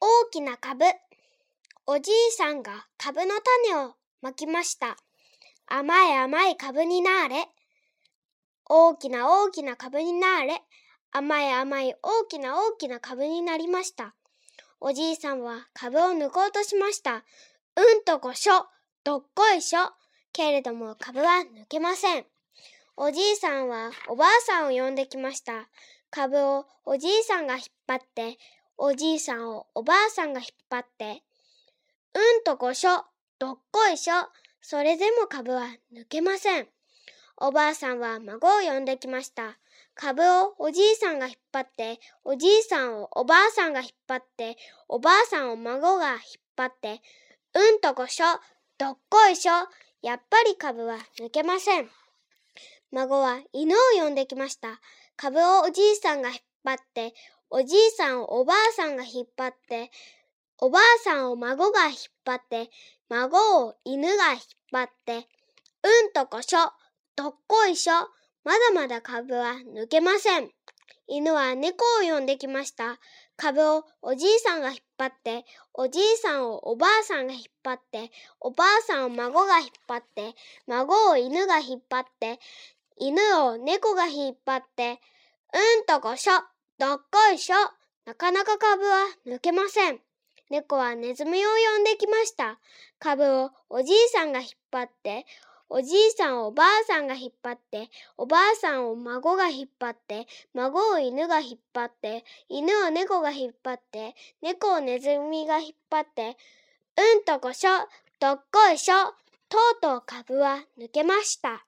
大きな株。おじいさんが株の種をまきました。甘い甘い株になれ。大きな大きな株になれ。甘い甘い大きな大きな株になりました。おじいさんは株を抜こうとしました。うんとこしょ、どっこいしょ。けれども株は抜けません。おじいさんはおばあさんを呼んできました。株をおじいさんが引っ張って、おじいさんをおばあさんが引っ張って、うんとこしょ、どっこいしょ。それでも株は抜けません。おばあさんは孫を呼んできました。株をおじいさんが引っ張って、おじいさんをおばあさんが引っ張って、おばあさんを孫が引っ張って、うんとこしょ、どっこいしょ。やっぱり株は抜けません。孫は犬を呼んできました。株をおじいさんが引っ張って、おじいさんをおばあさんが引っ張って、おばあさんを孫が引っ張って、孫を犬が引っ張って、うんとこしょ、どっこいしょ、まだまだ株は抜けません。犬は猫を呼んできました。株をおじいさんが引っ張って、おじいさんをおばあさんが引っ張って、おばあさんを孫が引っ張って、孫を犬が引っ張って、犬を猫が引っ張って、うんとこしょ、どっこいしょ。なかなか株は抜けません。猫はネズミを呼んできました。株をおじいさんが引っ張って、おじいさんをおばあさんが引っ張って、おばあさんを孫が引っ張って、孫を犬が引っ張って、犬を猫が引っ張って、猫をネズミが引っ張って、うんとこしょ、どっこいしょ、とうとう株は抜けました。